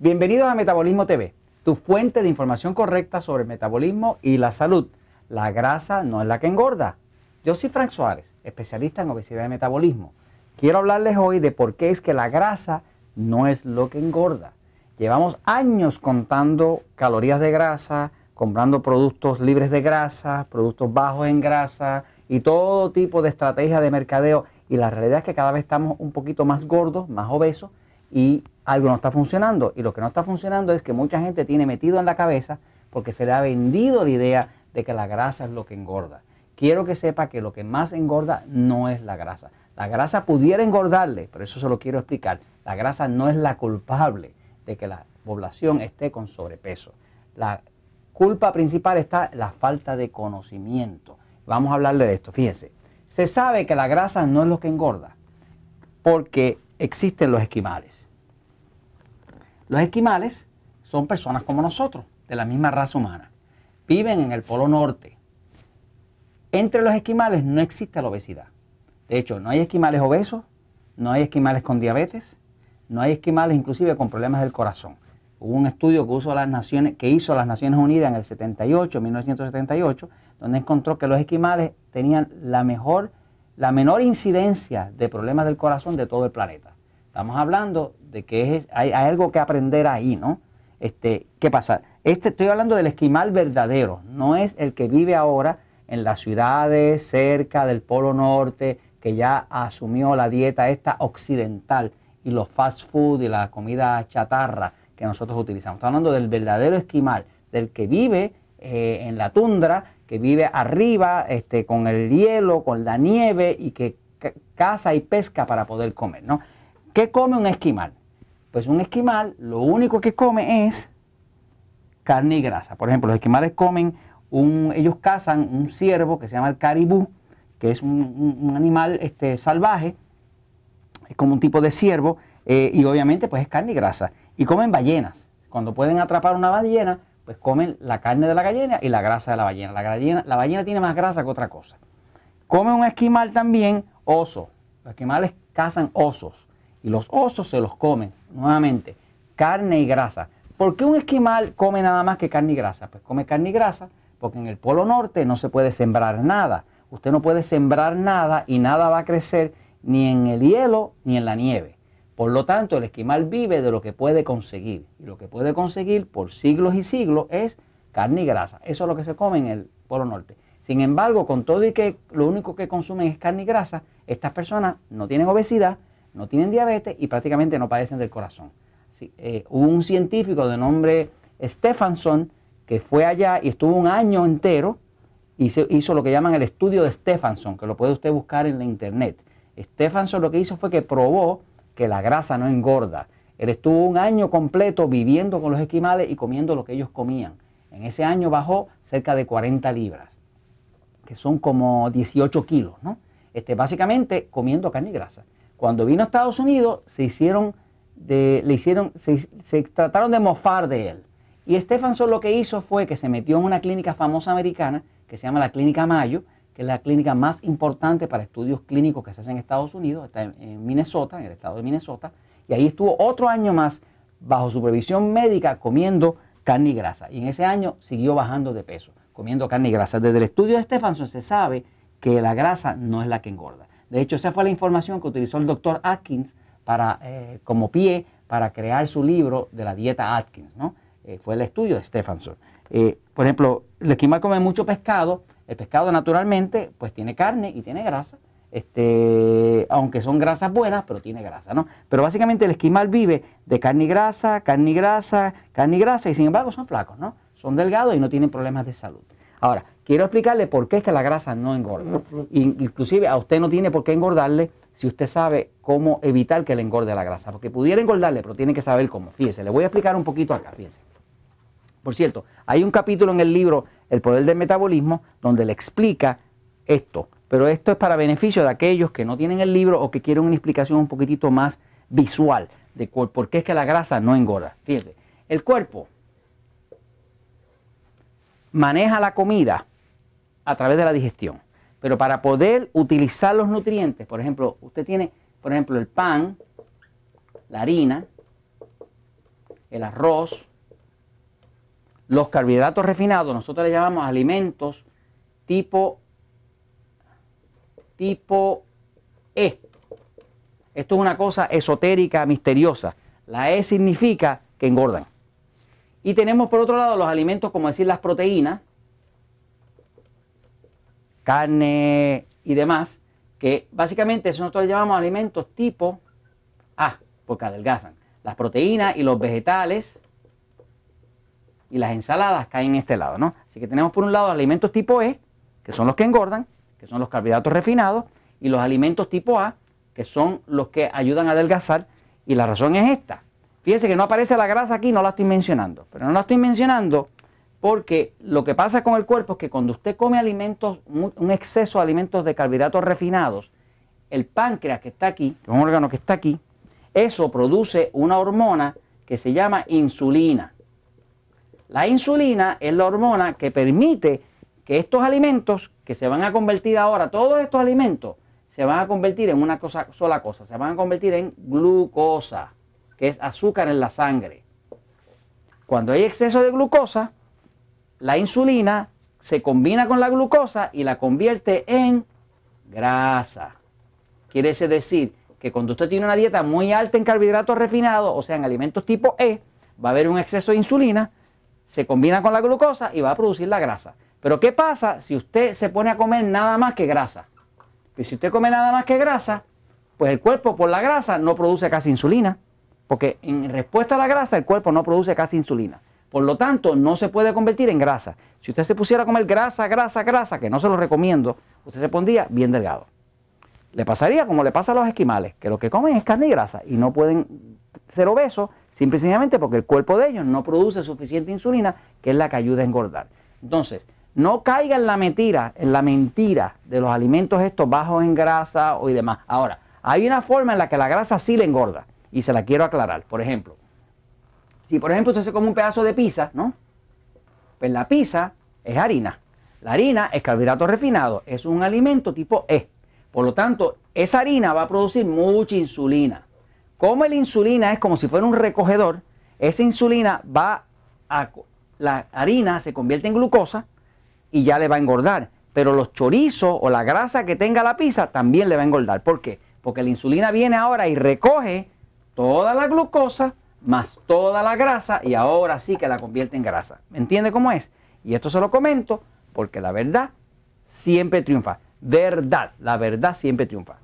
Bienvenidos a Metabolismo TV, tu fuente de información correcta sobre el metabolismo y la salud. La grasa no es la que engorda. Yo soy Frank Suárez, especialista en obesidad y metabolismo. Quiero hablarles hoy de por qué es que la grasa no es lo que engorda. Llevamos años contando calorías de grasa, comprando productos libres de grasa, productos bajos en grasa y todo tipo de estrategias de mercadeo. Y la realidad es que cada vez estamos un poquito más gordos, más obesos y algo no está funcionando. Y lo que no está funcionando es que mucha gente tiene metido en la cabeza porque se le ha vendido la idea de que la grasa es lo que engorda. Quiero que sepa que lo que más engorda no es la grasa. La grasa pudiera engordarle, pero eso se lo quiero explicar. La grasa no es la culpable de que la población esté con sobrepeso. La culpa principal está la falta de conocimiento. Vamos a hablarle de esto. Fíjense, se sabe que la grasa no es lo que engorda porque existen los esquimales. Los esquimales son personas como nosotros, de la misma raza humana. Viven en el Polo Norte. Entre los esquimales no existe la obesidad. De hecho, no hay esquimales obesos, no hay esquimales con diabetes, no hay esquimales inclusive con problemas del corazón. Hubo un estudio que, hizo las Naciones, que hizo las Naciones Unidas en el 78, 1978, donde encontró que los esquimales tenían la mejor, la menor incidencia de problemas del corazón de todo el planeta. Estamos hablando de que hay, algo que aprender ahí, ¿no? Este, ¿Qué pasa? Este, estoy hablando del esquimal verdadero, no es el que vive ahora en las ciudades cerca del Polo Norte, que ya asumió la dieta esta occidental y los fast food y la comida chatarra que nosotros utilizamos. Estamos hablando del verdadero esquimal, del que vive eh, en la tundra, que vive arriba este, con el hielo, con la nieve y que caza y pesca para poder comer, ¿no? ¿Qué come un esquimal? Pues un esquimal lo único que come es carne y grasa. Por ejemplo, los esquimales comen, ellos cazan un ciervo que se llama el caribú, que es un, animal este, salvaje, es como un tipo de ciervo, eh, y obviamente pues es carne y grasa. Y comen ballenas. Cuando pueden atrapar una ballena, pues comen la carne de la ballena y la grasa de la ballena. La, ballena. la ballena tiene más grasa que otra cosa. Come un esquimal también oso. Los esquimales cazan osos y los osos se los comen, nuevamente, carne y grasa. ¿Por qué un esquimal come nada más que carne y grasa? Pues come carne y grasa porque en el Polo Norte no se puede sembrar nada. Usted no puede sembrar nada y nada va a crecer ni en el hielo ni en la nieve. Por lo tanto, el esquimal vive de lo que puede conseguir. Y lo que puede conseguir por siglos y siglos es carne y grasa. Eso es lo que se come en el Polo Norte. Sin embargo, con todo y que lo único que consumen es carne y grasa, estas personas no tienen obesidad, no tienen diabetes y prácticamente no padecen del corazón. Eh, hubo un científico de nombre Stephenson que fue allá y estuvo un año entero y hizo lo que llaman el estudio de Stephenson, que lo puede usted buscar en la internet. Stephenson lo que hizo fue que probó que la grasa no engorda. Él estuvo un año completo viviendo con los esquimales y comiendo lo que ellos comían. En ese año bajó cerca de 40 libras, que son como 18 kilos, ¿no? Este, básicamente comiendo carne y grasa. Cuando vino a Estados Unidos, se hicieron, le hicieron, se, trataron de mofar de él. Y Stephenson lo que hizo fue que se metió en una clínica famosa americana que se llama la Clínica Mayo, que es la clínica más importante para estudios clínicos que se hacen en Estados Unidos, está en, Minnesota, en el estado de Minnesota, y ahí estuvo otro año más bajo supervisión médica comiendo carne y grasa. Y en ese año siguió bajando de peso, comiendo carne y grasa. Desde el estudio de Stephenson se sabe que la grasa no es la que engorda. De hecho, esa fue la información que utilizó el doctor Atkins para, eh, como pie para crear su libro de la dieta Atkins. ¿no? Eh, fue el estudio de Stephenson. Eh, por ejemplo, el esquimal come mucho pescado. El pescado naturalmente pues tiene carne y tiene grasa. Este, aunque son grasas buenas, pero tiene grasa, ¿no? Pero básicamente el esquimal vive de carne y grasa, carne y grasa, carne y grasa, y sin embargo son flacos, ¿no? Son delgados y no tienen problemas de salud. Ahora, quiero explicarle por qué es que la grasa no engorda. Inclusive a usted no tiene por qué engordarle si usted sabe cómo evitar que le engorde la grasa. Porque pudiera engordarle, pero tiene que saber cómo. Fíjese, le voy a explicar un poquito acá, fíjese. Por cierto, hay un capítulo en el libro El poder del metabolismo donde le explica esto. Pero esto es para beneficio de aquellos que no tienen el libro o que quieren una explicación un poquitito más visual de por qué es que la grasa no engorda. Fíjese, el cuerpo maneja la comida a través de la digestión. Pero para poder utilizar los nutrientes, por ejemplo, usted tiene, por ejemplo, el pan, la harina, el arroz, los carbohidratos refinados, nosotros le llamamos alimentos tipo, tipo E. Esto es una cosa esotérica, misteriosa. La E significa que engordan. Y tenemos por otro lado los alimentos, como decir las proteínas, carne y demás, que básicamente eso nosotros le llamamos alimentos tipo A, porque adelgazan. Las proteínas y los vegetales y las ensaladas caen en este lado, ¿no? Así que tenemos por un lado alimentos tipo E, que son los que engordan, que son los carbohidratos refinados, y los alimentos tipo A, que son los que ayudan a adelgazar, y la razón es esta. Fíjense que no aparece la grasa aquí, no la estoy mencionando, pero no la estoy mencionando porque lo que pasa con el cuerpo es que cuando usted come alimentos, un exceso de alimentos de carbohidratos refinados, el páncreas que está aquí, un órgano que está aquí, eso produce una hormona que se llama insulina. La insulina es la hormona que permite que estos alimentos, que se van a convertir ahora, todos estos alimentos, se van a convertir en una cosa, sola cosa, se van a convertir en glucosa, que es azúcar en la sangre. Cuando hay exceso de glucosa, la insulina se combina con la glucosa y la convierte en grasa. Quiere decir que cuando usted tiene una dieta muy alta en carbohidratos refinados, o sea, en alimentos tipo E, va a haber un exceso de insulina se combina con la glucosa y va a producir la grasa. Pero ¿qué pasa si usted se pone a comer nada más que grasa? Pues si usted come nada más que grasa, pues el cuerpo por la grasa no produce casi insulina, porque en respuesta a la grasa el cuerpo no produce casi insulina. Por lo tanto, no se puede convertir en grasa. Si usted se pusiera a comer grasa, grasa, grasa, que no se lo recomiendo, usted se pondría bien delgado. Le pasaría como le pasa a los esquimales, que lo que comen es carne y grasa y no pueden ser obesos Simple y sencillamente porque el cuerpo de ellos no produce suficiente insulina, que es la que ayuda a engordar. Entonces, no caiga en la mentira, en la mentira de los alimentos estos bajos en grasa y demás. Ahora, hay una forma en la que la grasa sí le engorda y se la quiero aclarar. Por ejemplo, si por ejemplo usted se come un pedazo de pizza, ¿no? Pues la pizza es harina. La harina es carbohidrato refinado, es un alimento tipo E. Por lo tanto, esa harina va a producir mucha insulina. Como la insulina es como si fuera un recogedor, esa insulina va a... La harina se convierte en glucosa y ya le va a engordar. Pero los chorizos o la grasa que tenga la pizza también le va a engordar. ¿Por qué? Porque la insulina viene ahora y recoge toda la glucosa más toda la grasa y ahora sí que la convierte en grasa. ¿Me entiende cómo es? Y esto se lo comento porque la verdad siempre triunfa. Verdad, la verdad siempre triunfa.